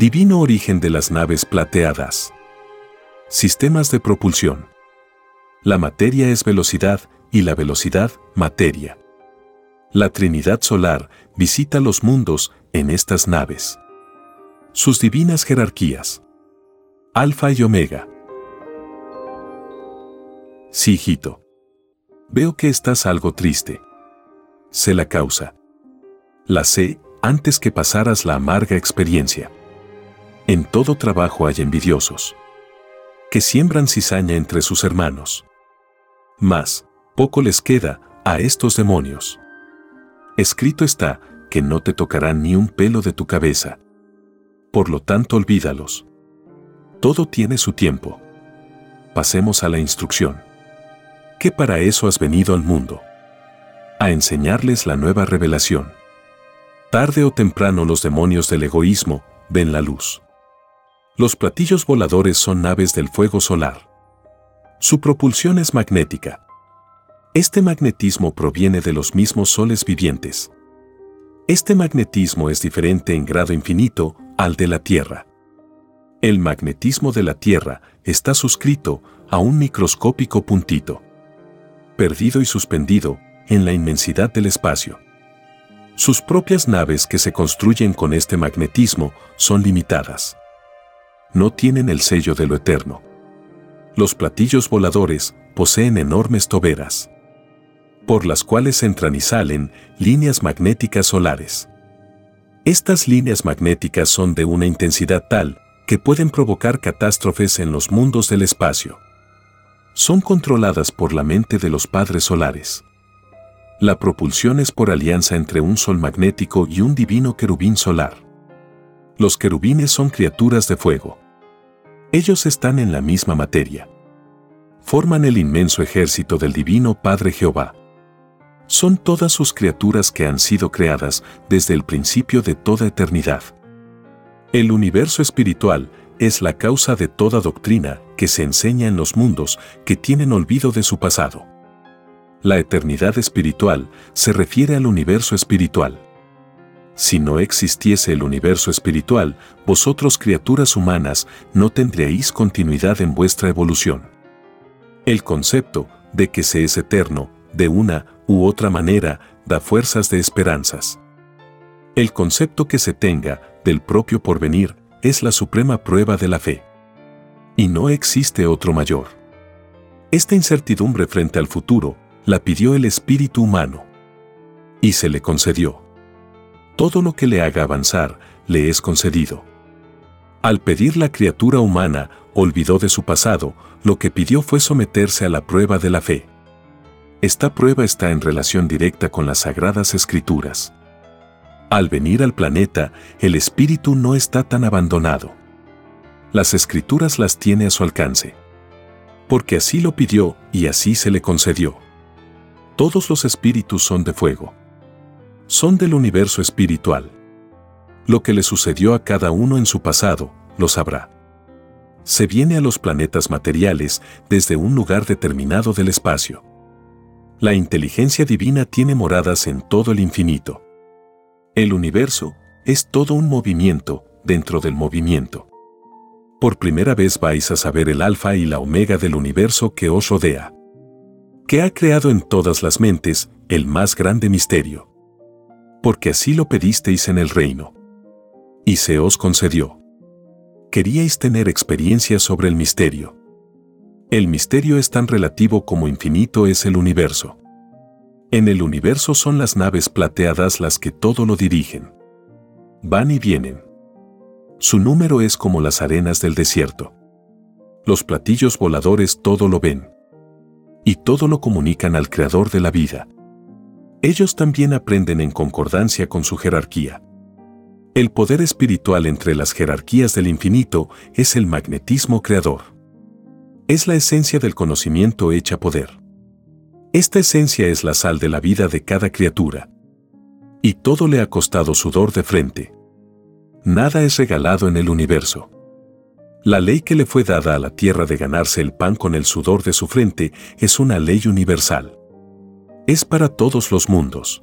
Divino origen de las naves plateadas. Sistemas de propulsión. La materia es velocidad y la velocidad, materia. La Trinidad Solar visita los mundos en estas naves. Sus divinas jerarquías. Alfa y Omega. Sí, hijito. Veo que estás algo triste. Sé la causa. La sé antes que pasaras la amarga experiencia. En todo trabajo hay envidiosos, que siembran cizaña entre sus hermanos. Mas, poco les queda a estos demonios. Escrito está que no te tocarán ni un pelo de tu cabeza. Por lo tanto, olvídalos. Todo tiene su tiempo. Pasemos a la instrucción. ¿Qué para eso has venido al mundo? A enseñarles la nueva revelación. Tarde o temprano los demonios del egoísmo ven la luz. Los platillos voladores son naves del fuego solar. Su propulsión es magnética. Este magnetismo proviene de los mismos soles vivientes. Este magnetismo es diferente en grado infinito al de la Tierra. El magnetismo de la Tierra está suscrito a un microscópico puntito, perdido y suspendido en la inmensidad del espacio. Sus propias naves que se construyen con este magnetismo son limitadas no tienen el sello de lo eterno. Los platillos voladores poseen enormes toberas, por las cuales entran y salen líneas magnéticas solares. Estas líneas magnéticas son de una intensidad tal que pueden provocar catástrofes en los mundos del espacio. Son controladas por la mente de los padres solares. La propulsión es por alianza entre un sol magnético y un divino querubín solar. Los querubines son criaturas de fuego. Ellos están en la misma materia. Forman el inmenso ejército del Divino Padre Jehová. Son todas sus criaturas que han sido creadas desde el principio de toda eternidad. El universo espiritual es la causa de toda doctrina que se enseña en los mundos que tienen olvido de su pasado. La eternidad espiritual se refiere al universo espiritual si no existiese el universo espiritual, vosotros criaturas humanas no tendríais continuidad en vuestra evolución. El concepto de que se es eterno, de una u otra manera, da fuerzas de esperanzas. El concepto que se tenga del propio porvenir es la suprema prueba de la fe. Y no existe otro mayor. Esta incertidumbre frente al futuro la pidió el espíritu humano. Y se le concedió todo lo que le haga avanzar le es concedido. Al pedir la criatura humana, olvidó de su pasado, lo que pidió fue someterse a la prueba de la fe. Esta prueba está en relación directa con las sagradas escrituras. Al venir al planeta, el espíritu no está tan abandonado. Las escrituras las tiene a su alcance. Porque así lo pidió y así se le concedió. Todos los espíritus son de fuego son del universo espiritual. Lo que le sucedió a cada uno en su pasado, lo sabrá. Se viene a los planetas materiales desde un lugar determinado del espacio. La inteligencia divina tiene moradas en todo el infinito. El universo es todo un movimiento dentro del movimiento. Por primera vez vais a saber el alfa y la omega del universo que os rodea. Que ha creado en todas las mentes el más grande misterio porque así lo pedisteis en el reino. Y se os concedió. Queríais tener experiencia sobre el misterio. El misterio es tan relativo como infinito es el universo. En el universo son las naves plateadas las que todo lo dirigen. Van y vienen. Su número es como las arenas del desierto. Los platillos voladores todo lo ven. Y todo lo comunican al Creador de la vida. Ellos también aprenden en concordancia con su jerarquía. El poder espiritual entre las jerarquías del infinito es el magnetismo creador. Es la esencia del conocimiento hecha poder. Esta esencia es la sal de la vida de cada criatura. Y todo le ha costado sudor de frente. Nada es regalado en el universo. La ley que le fue dada a la tierra de ganarse el pan con el sudor de su frente es una ley universal. Es para todos los mundos.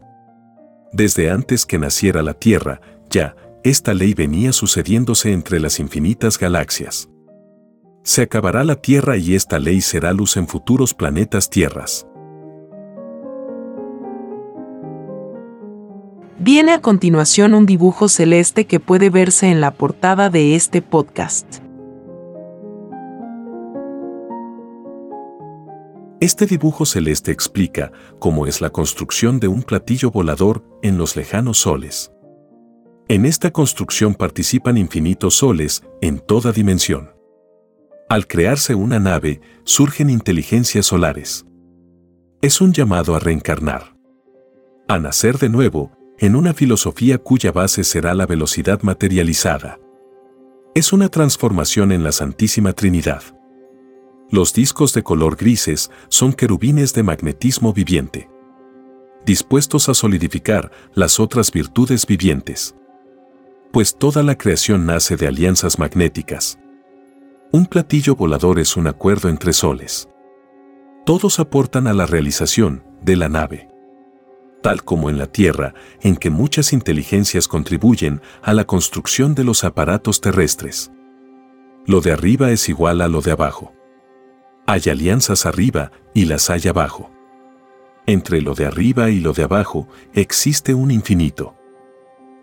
Desde antes que naciera la tierra, ya, esta ley venía sucediéndose entre las infinitas galaxias. Se acabará la tierra y esta ley será luz en futuros planetas tierras. Viene a continuación un dibujo celeste que puede verse en la portada de este podcast. Este dibujo celeste explica cómo es la construcción de un platillo volador en los lejanos soles. En esta construcción participan infinitos soles en toda dimensión. Al crearse una nave, surgen inteligencias solares. Es un llamado a reencarnar. A nacer de nuevo en una filosofía cuya base será la velocidad materializada. Es una transformación en la Santísima Trinidad. Los discos de color grises son querubines de magnetismo viviente, dispuestos a solidificar las otras virtudes vivientes. Pues toda la creación nace de alianzas magnéticas. Un platillo volador es un acuerdo entre soles. Todos aportan a la realización de la nave tal como en la Tierra, en que muchas inteligencias contribuyen a la construcción de los aparatos terrestres. Lo de arriba es igual a lo de abajo. Hay alianzas arriba y las hay abajo. Entre lo de arriba y lo de abajo existe un infinito,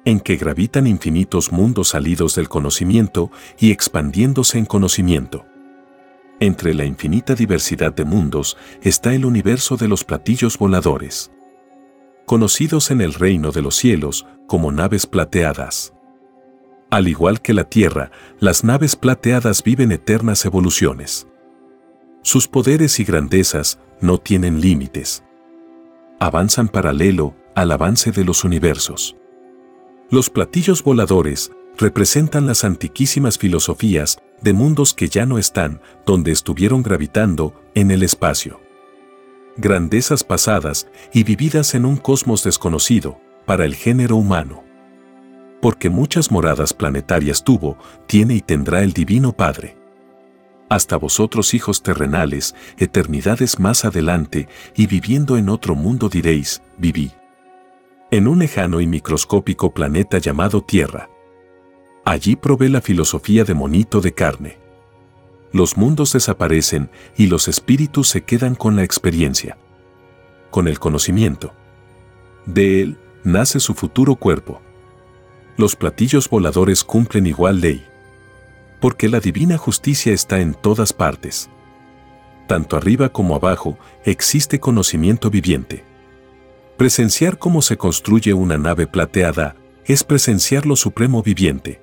en que gravitan infinitos mundos salidos del conocimiento y expandiéndose en conocimiento. Entre la infinita diversidad de mundos está el universo de los platillos voladores conocidos en el reino de los cielos como naves plateadas. Al igual que la Tierra, las naves plateadas viven eternas evoluciones. Sus poderes y grandezas no tienen límites. Avanzan paralelo al avance de los universos. Los platillos voladores representan las antiquísimas filosofías de mundos que ya no están donde estuvieron gravitando en el espacio grandezas pasadas y vividas en un cosmos desconocido para el género humano. Porque muchas moradas planetarias tuvo, tiene y tendrá el Divino Padre. Hasta vosotros hijos terrenales, eternidades más adelante y viviendo en otro mundo diréis, viví. En un lejano y microscópico planeta llamado Tierra. Allí probé la filosofía de monito de carne los mundos desaparecen y los espíritus se quedan con la experiencia, con el conocimiento. De él nace su futuro cuerpo. Los platillos voladores cumplen igual ley, porque la divina justicia está en todas partes. Tanto arriba como abajo existe conocimiento viviente. Presenciar cómo se construye una nave plateada es presenciar lo supremo viviente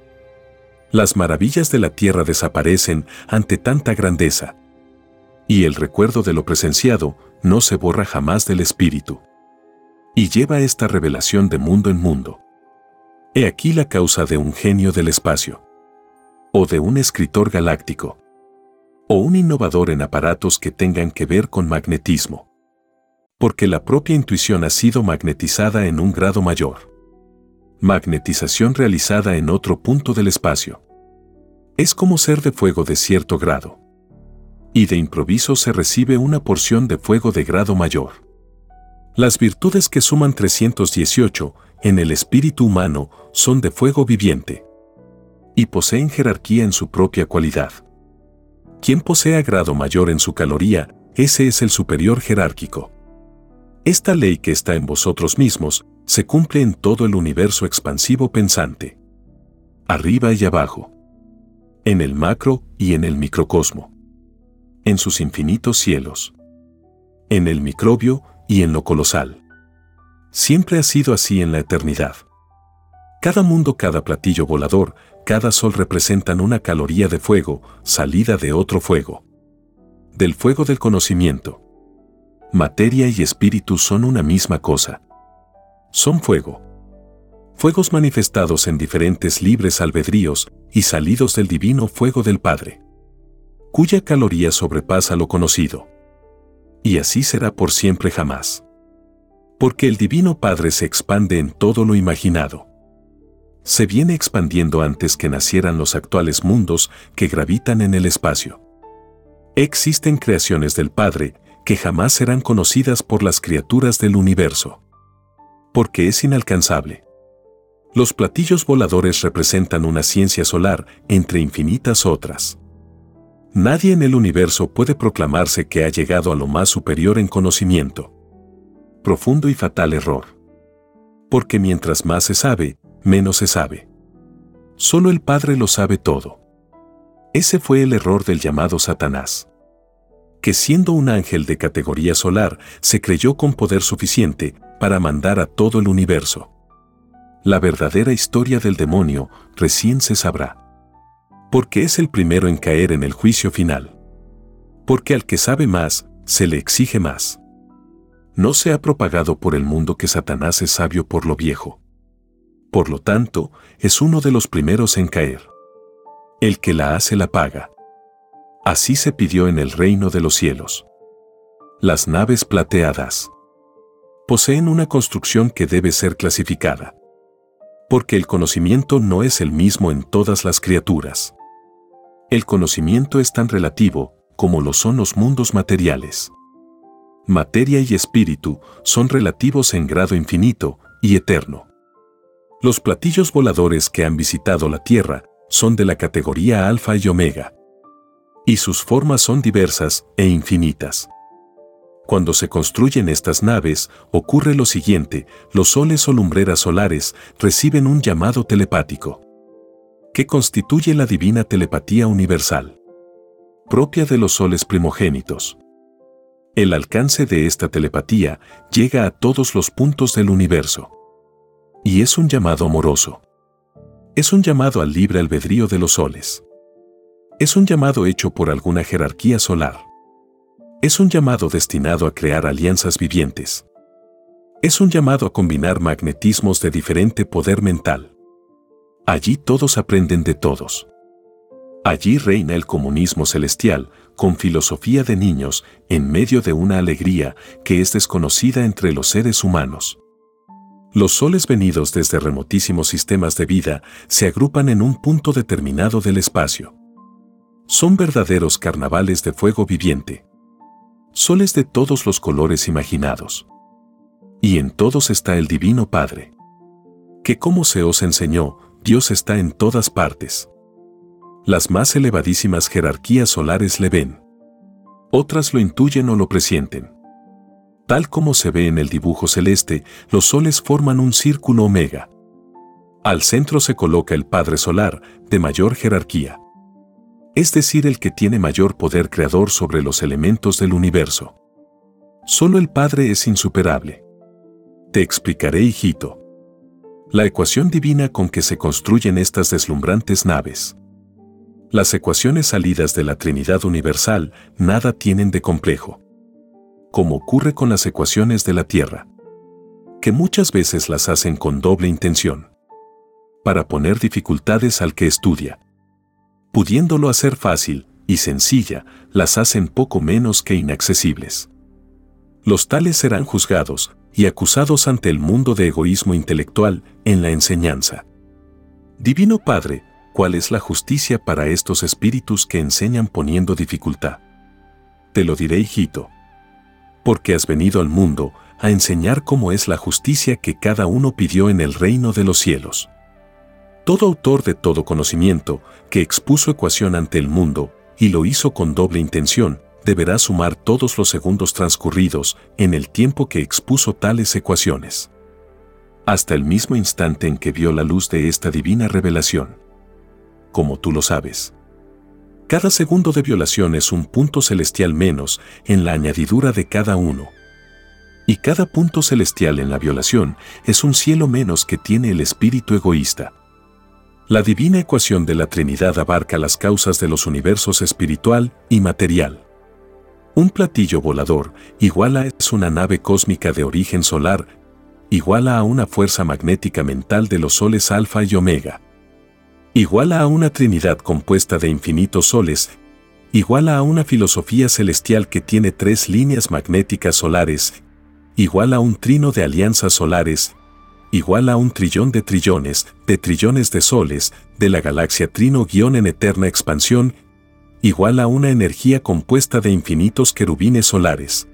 las maravillas de la tierra desaparecen ante tanta grandeza. Y el recuerdo de lo presenciado no se borra jamás del espíritu. Y lleva esta revelación de mundo en mundo. He aquí la causa de un genio del espacio. O de un escritor galáctico. O un innovador en aparatos que tengan que ver con magnetismo. Porque la propia intuición ha sido magnetizada en un grado mayor magnetización realizada en otro punto del espacio. Es como ser de fuego de cierto grado. Y de improviso se recibe una porción de fuego de grado mayor. Las virtudes que suman 318 en el espíritu humano son de fuego viviente. Y poseen jerarquía en su propia cualidad. Quien posea grado mayor en su caloría, ese es el superior jerárquico. Esta ley que está en vosotros mismos se cumple en todo el universo expansivo pensante. Arriba y abajo. en el macro y en el microcosmo, en sus infinitos cielos, en el microbio y en lo colosal. Siempre ha sido así en la eternidad. Cada mundo, cada platillo volador, cada sol representan una caloría de fuego, salida de otro fuego. Del fuego del conocimiento. Materia y espíritu son una misma cosa. Son fuego. Fuegos manifestados en diferentes libres albedríos y salidos del divino fuego del Padre. Cuya caloría sobrepasa lo conocido. Y así será por siempre jamás. Porque el divino Padre se expande en todo lo imaginado se viene expandiendo antes que nacieran los actuales mundos que gravitan en el espacio. Existen creaciones del Padre que jamás serán conocidas por las criaturas del universo. Porque es inalcanzable. Los platillos voladores representan una ciencia solar entre infinitas otras. Nadie en el universo puede proclamarse que ha llegado a lo más superior en conocimiento. Profundo y fatal error. Porque mientras más se sabe, menos se sabe. Solo el Padre lo sabe todo. Ese fue el error del llamado Satanás. Que siendo un ángel de categoría solar, se creyó con poder suficiente para mandar a todo el universo. La verdadera historia del demonio recién se sabrá. Porque es el primero en caer en el juicio final. Porque al que sabe más, se le exige más. No se ha propagado por el mundo que Satanás es sabio por lo viejo por lo tanto, es uno de los primeros en caer. El que la hace la paga. Así se pidió en el reino de los cielos. Las naves plateadas poseen una construcción que debe ser clasificada. Porque el conocimiento no es el mismo en todas las criaturas. El conocimiento es tan relativo como lo son los mundos materiales. Materia y espíritu son relativos en grado infinito y eterno. Los platillos voladores que han visitado la Tierra son de la categoría alfa y omega. Y sus formas son diversas e infinitas. Cuando se construyen estas naves, ocurre lo siguiente, los soles o lumbreras solares reciben un llamado telepático, que constituye la divina telepatía universal, propia de los soles primogénitos. El alcance de esta telepatía llega a todos los puntos del universo. Y es un llamado amoroso. Es un llamado al libre albedrío de los soles. Es un llamado hecho por alguna jerarquía solar. Es un llamado destinado a crear alianzas vivientes. Es un llamado a combinar magnetismos de diferente poder mental. Allí todos aprenden de todos. Allí reina el comunismo celestial, con filosofía de niños, en medio de una alegría que es desconocida entre los seres humanos. Los soles venidos desde remotísimos sistemas de vida se agrupan en un punto determinado del espacio. Son verdaderos carnavales de fuego viviente. Soles de todos los colores imaginados. Y en todos está el Divino Padre. Que como se os enseñó, Dios está en todas partes. Las más elevadísimas jerarquías solares le ven. Otras lo intuyen o lo presienten. Tal como se ve en el dibujo celeste, los soles forman un círculo omega. Al centro se coloca el Padre Solar, de mayor jerarquía. Es decir, el que tiene mayor poder creador sobre los elementos del universo. Solo el Padre es insuperable. Te explicaré, hijito. La ecuación divina con que se construyen estas deslumbrantes naves. Las ecuaciones salidas de la Trinidad Universal nada tienen de complejo como ocurre con las ecuaciones de la Tierra, que muchas veces las hacen con doble intención, para poner dificultades al que estudia. Pudiéndolo hacer fácil y sencilla, las hacen poco menos que inaccesibles. Los tales serán juzgados y acusados ante el mundo de egoísmo intelectual en la enseñanza. Divino Padre, ¿cuál es la justicia para estos espíritus que enseñan poniendo dificultad? Te lo diré, hijito porque has venido al mundo a enseñar cómo es la justicia que cada uno pidió en el reino de los cielos. Todo autor de todo conocimiento que expuso ecuación ante el mundo y lo hizo con doble intención, deberá sumar todos los segundos transcurridos en el tiempo que expuso tales ecuaciones. Hasta el mismo instante en que vio la luz de esta divina revelación. Como tú lo sabes. Cada segundo de violación es un punto celestial menos en la añadidura de cada uno. Y cada punto celestial en la violación es un cielo menos que tiene el espíritu egoísta. La divina ecuación de la Trinidad abarca las causas de los universos espiritual y material. Un platillo volador igual a es una nave cósmica de origen solar, igual a una fuerza magnética mental de los soles alfa y omega. Igual a una trinidad compuesta de infinitos soles, igual a una filosofía celestial que tiene tres líneas magnéticas solares, igual a un trino de alianzas solares, igual a un trillón de trillones, de trillones de soles, de la galaxia trino guion en eterna expansión, igual a una energía compuesta de infinitos querubines solares.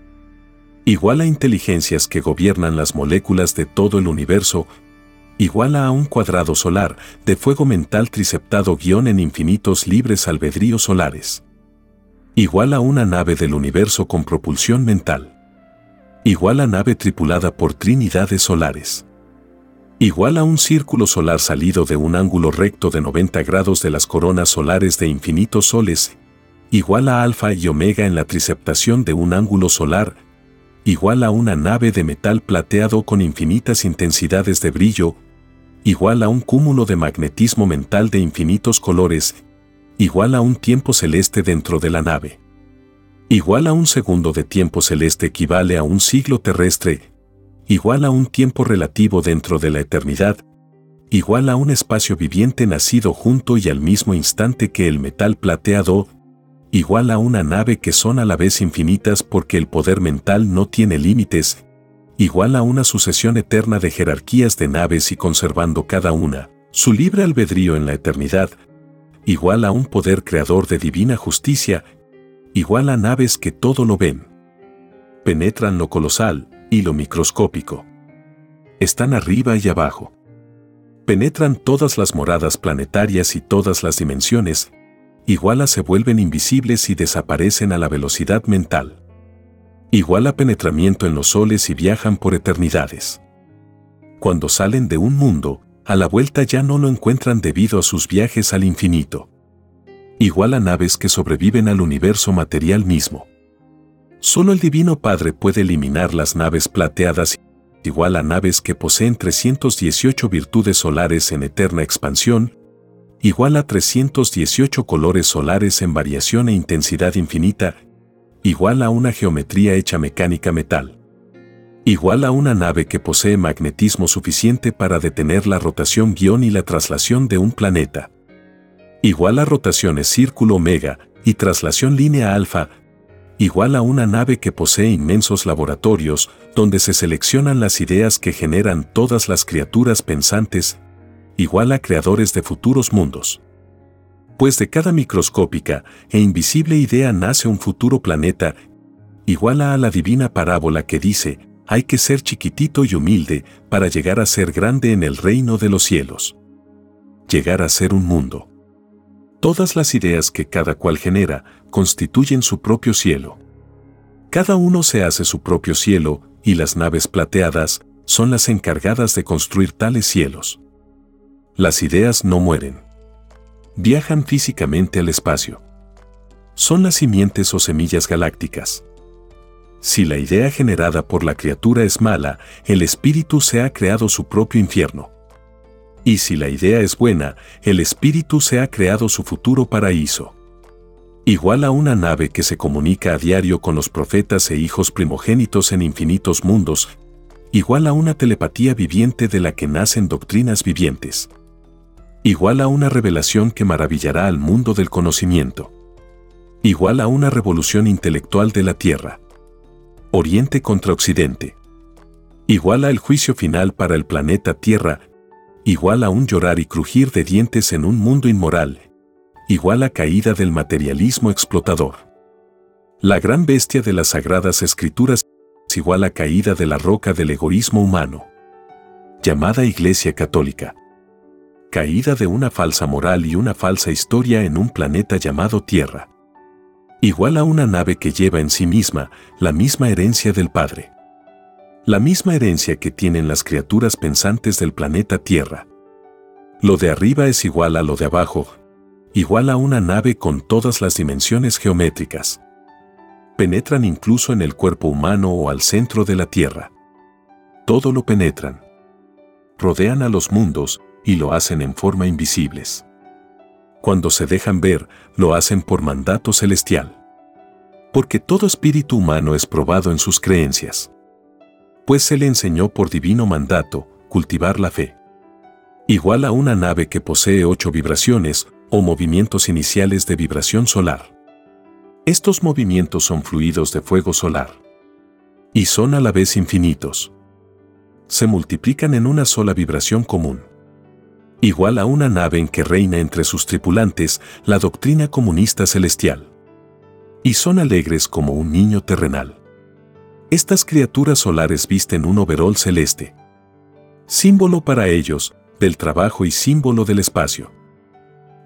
Igual a inteligencias que gobiernan las moléculas de todo el universo, igual a un cuadrado solar de fuego mental triceptado guion en infinitos libres albedríos solares. Igual a una nave del universo con propulsión mental. Igual a nave tripulada por trinidades solares. Igual a un círculo solar salido de un ángulo recto de 90 grados de las coronas solares de infinitos soles, igual a alfa y omega en la triceptación de un ángulo solar, igual a una nave de metal plateado con infinitas intensidades de brillo, igual a un cúmulo de magnetismo mental de infinitos colores, igual a un tiempo celeste dentro de la nave. Igual a un segundo de tiempo celeste equivale a un siglo terrestre, igual a un tiempo relativo dentro de la eternidad, igual a un espacio viviente nacido junto y al mismo instante que el metal plateado, igual a una nave que son a la vez infinitas porque el poder mental no tiene límites, igual a una sucesión eterna de jerarquías de naves y conservando cada una su libre albedrío en la eternidad, igual a un poder creador de divina justicia, igual a naves que todo lo ven. Penetran lo colosal, y lo microscópico. Están arriba y abajo. Penetran todas las moradas planetarias y todas las dimensiones, igual a se vuelven invisibles y desaparecen a la velocidad mental. Igual a penetramiento en los soles y viajan por eternidades. Cuando salen de un mundo, a la vuelta ya no lo encuentran debido a sus viajes al infinito. Igual a naves que sobreviven al universo material mismo. Solo el Divino Padre puede eliminar las naves plateadas igual a naves que poseen 318 virtudes solares en eterna expansión, igual a 318 colores solares en variación e intensidad infinita, igual a una geometría hecha mecánica metal. Igual a una nave que posee magnetismo suficiente para detener la rotación guion y la traslación de un planeta. Igual a rotaciones círculo omega y traslación línea alfa, igual a una nave que posee inmensos laboratorios donde se seleccionan las ideas que generan todas las criaturas pensantes, igual a creadores de futuros mundos. Pues de cada microscópica e invisible idea nace un futuro planeta, igual a la divina parábola que dice, hay que ser chiquitito y humilde para llegar a ser grande en el reino de los cielos. Llegar a ser un mundo. Todas las ideas que cada cual genera constituyen su propio cielo. Cada uno se hace su propio cielo y las naves plateadas son las encargadas de construir tales cielos. Las ideas no mueren. Viajan físicamente al espacio. Son las simientes o semillas galácticas. Si la idea generada por la criatura es mala, el espíritu se ha creado su propio infierno. Y si la idea es buena, el espíritu se ha creado su futuro paraíso. Igual a una nave que se comunica a diario con los profetas e hijos primogénitos en infinitos mundos, igual a una telepatía viviente de la que nacen doctrinas vivientes. Igual a una revelación que maravillará al mundo del conocimiento. Igual a una revolución intelectual de la Tierra. Oriente contra Occidente. Igual a el juicio final para el planeta Tierra igual a un llorar y crujir de dientes en un mundo inmoral, igual a caída del materialismo explotador. La gran bestia de las sagradas escrituras es igual a caída de la roca del egoísmo humano, llamada Iglesia Católica. Caída de una falsa moral y una falsa historia en un planeta llamado Tierra. Igual a una nave que lleva en sí misma la misma herencia del Padre la misma herencia que tienen las criaturas pensantes del planeta Tierra. Lo de arriba es igual a lo de abajo, igual a una nave con todas las dimensiones geométricas. Penetran incluso en el cuerpo humano o al centro de la Tierra. Todo lo penetran. Rodean a los mundos y lo hacen en forma invisibles. Cuando se dejan ver, lo hacen por mandato celestial. Porque todo espíritu humano es probado en sus creencias. Pues se le enseñó por divino mandato cultivar la fe. Igual a una nave que posee ocho vibraciones o movimientos iniciales de vibración solar. Estos movimientos son fluidos de fuego solar. Y son a la vez infinitos. Se multiplican en una sola vibración común. Igual a una nave en que reina entre sus tripulantes la doctrina comunista celestial. Y son alegres como un niño terrenal. Estas criaturas solares visten un overol celeste. Símbolo para ellos del trabajo y símbolo del espacio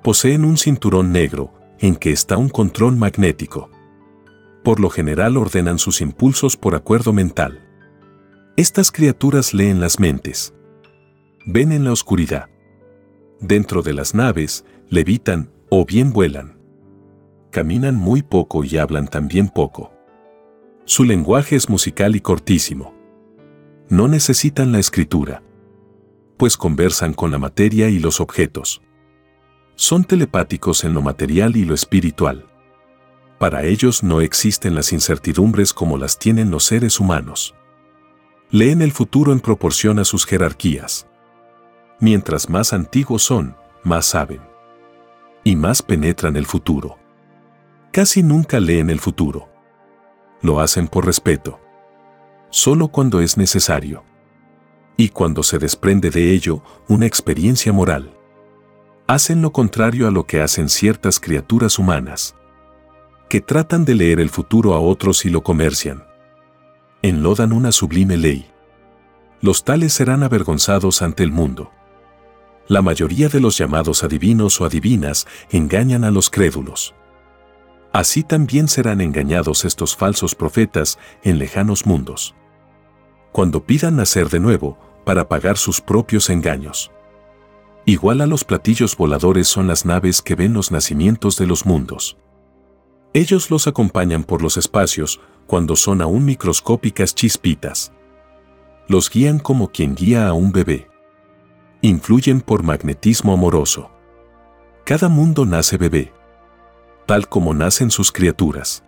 poseen un cinturón negro, en que está un control magnético. Por lo general ordenan sus impulsos por acuerdo mental. Estas criaturas leen las mentes. Ven en la oscuridad. Dentro de las naves, levitan o bien vuelan. Caminan muy poco y hablan también poco. Su lenguaje es musical y cortísimo. No necesitan la escritura, pues conversan con la materia y los objetos son telepáticos en lo material y lo espiritual. Para ellos no existen las incertidumbres como las tienen los seres humanos. Leen el futuro en proporción a sus jerarquías. Mientras más antiguos son, más saben. Y más penetran el futuro. Casi nunca leen el futuro. Lo hacen por respeto. Solo cuando es necesario. Y cuando se desprende de ello una experiencia moral hacen lo contrario a lo que hacen ciertas criaturas humanas, que tratan de leer el futuro a otros y lo comercian. Enlodan una sublime ley. Los tales serán avergonzados ante el mundo. La mayoría de los llamados adivinos o adivinas engañan a los crédulos. Así también serán engañados estos falsos profetas en lejanos mundos. Cuando pidan nacer de nuevo para pagar sus propios engaños. Igual a los platillos voladores son las naves que ven los nacimientos de los mundos. Ellos los acompañan por los espacios cuando son aún microscópicas chispitas. Los guían como quien guía a un bebé. Influyen por magnetismo amoroso. Cada mundo nace bebé, tal como nacen sus criaturas.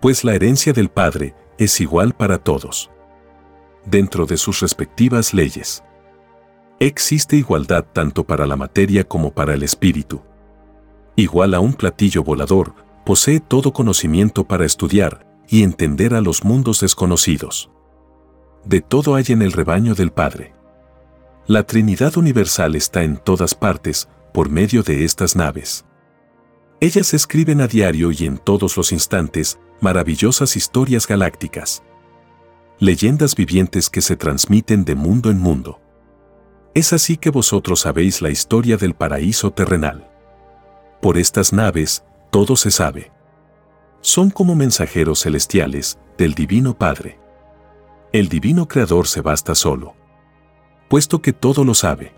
Pues la herencia del Padre es igual para todos. Dentro de sus respectivas leyes. Existe igualdad tanto para la materia como para el espíritu. Igual a un platillo volador, posee todo conocimiento para estudiar y entender a los mundos desconocidos. De todo hay en el rebaño del Padre. La Trinidad Universal está en todas partes, por medio de estas naves. Ellas escriben a diario y en todos los instantes maravillosas historias galácticas. Leyendas vivientes que se transmiten de mundo en mundo. Es así que vosotros sabéis la historia del paraíso terrenal. Por estas naves, todo se sabe. Son como mensajeros celestiales del Divino Padre. El Divino Creador se basta solo. Puesto que todo lo sabe.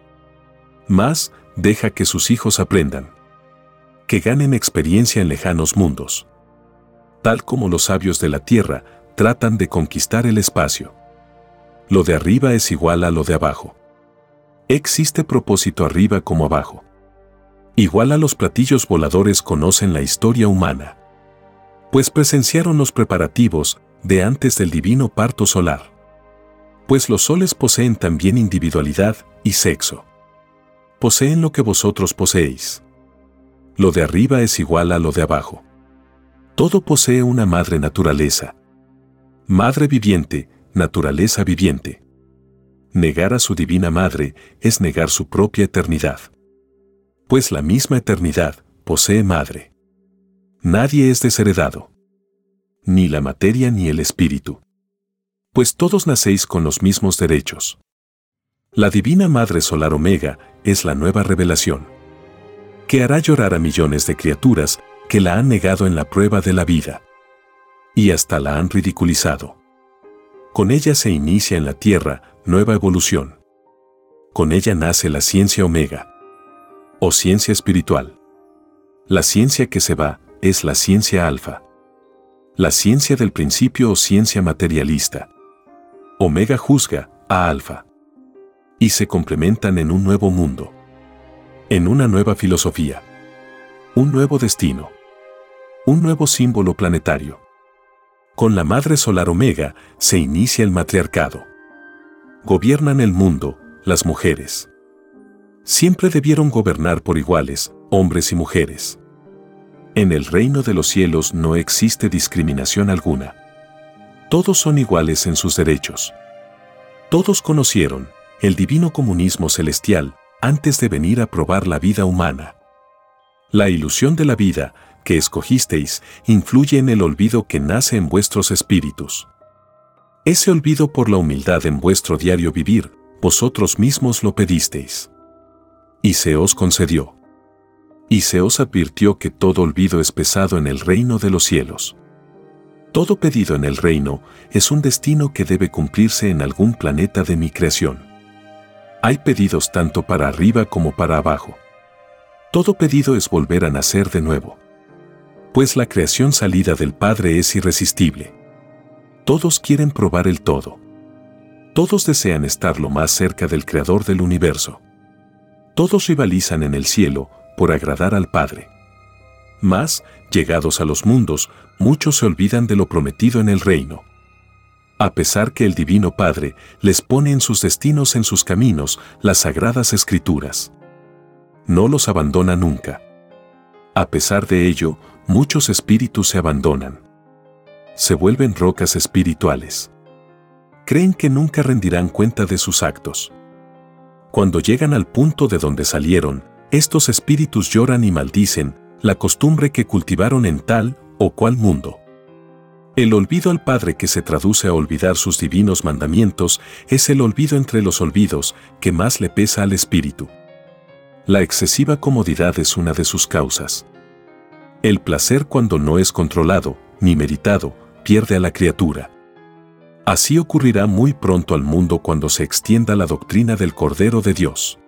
Más, deja que sus hijos aprendan. Que ganen experiencia en lejanos mundos. Tal como los sabios de la tierra tratan de conquistar el espacio. Lo de arriba es igual a lo de abajo. Existe propósito arriba como abajo. Igual a los platillos voladores conocen la historia humana. Pues presenciaron los preparativos de antes del divino parto solar. Pues los soles poseen también individualidad y sexo. Poseen lo que vosotros poseéis. Lo de arriba es igual a lo de abajo. Todo posee una madre naturaleza. Madre viviente, naturaleza viviente. Negar a su divina madre es negar su propia eternidad. Pues la misma eternidad posee madre. Nadie es desheredado. Ni la materia ni el espíritu. Pues todos nacéis con los mismos derechos. La divina Madre Solar Omega es la nueva revelación. Que hará llorar a millones de criaturas que la han negado en la prueba de la vida. Y hasta la han ridiculizado. Con ella se inicia en la Tierra nueva evolución. Con ella nace la ciencia omega, o ciencia espiritual. La ciencia que se va es la ciencia alfa. La ciencia del principio o ciencia materialista. Omega juzga a alfa. Y se complementan en un nuevo mundo. En una nueva filosofía. Un nuevo destino. Un nuevo símbolo planetario. Con la madre solar Omega se inicia el matriarcado. Gobiernan el mundo las mujeres. Siempre debieron gobernar por iguales, hombres y mujeres. En el reino de los cielos no existe discriminación alguna. Todos son iguales en sus derechos. Todos conocieron el divino comunismo celestial antes de venir a probar la vida humana. La ilusión de la vida que escogisteis influye en el olvido que nace en vuestros espíritus. Ese olvido por la humildad en vuestro diario vivir, vosotros mismos lo pedisteis. Y se os concedió. Y se os advirtió que todo olvido es pesado en el reino de los cielos. Todo pedido en el reino es un destino que debe cumplirse en algún planeta de mi creación. Hay pedidos tanto para arriba como para abajo. Todo pedido es volver a nacer de nuevo pues la creación salida del Padre es irresistible. Todos quieren probar el todo. Todos desean estar lo más cerca del Creador del universo. Todos rivalizan en el cielo por agradar al Padre. Mas, llegados a los mundos, muchos se olvidan de lo prometido en el reino. A pesar que el Divino Padre les pone en sus destinos en sus caminos las sagradas escrituras. No los abandona nunca. A pesar de ello, muchos espíritus se abandonan. Se vuelven rocas espirituales. Creen que nunca rendirán cuenta de sus actos. Cuando llegan al punto de donde salieron, estos espíritus lloran y maldicen la costumbre que cultivaron en tal o cual mundo. El olvido al Padre que se traduce a olvidar sus divinos mandamientos es el olvido entre los olvidos que más le pesa al espíritu. La excesiva comodidad es una de sus causas. El placer cuando no es controlado, ni meditado, pierde a la criatura. Así ocurrirá muy pronto al mundo cuando se extienda la doctrina del Cordero de Dios.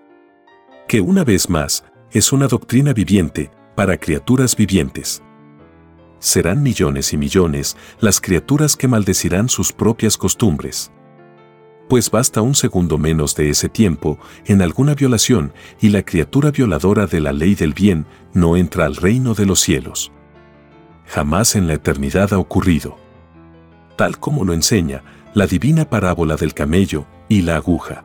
Que una vez más, es una doctrina viviente, para criaturas vivientes. Serán millones y millones las criaturas que maldecirán sus propias costumbres pues basta un segundo menos de ese tiempo en alguna violación y la criatura violadora de la ley del bien no entra al reino de los cielos. Jamás en la eternidad ha ocurrido. Tal como lo enseña la divina parábola del camello y la aguja.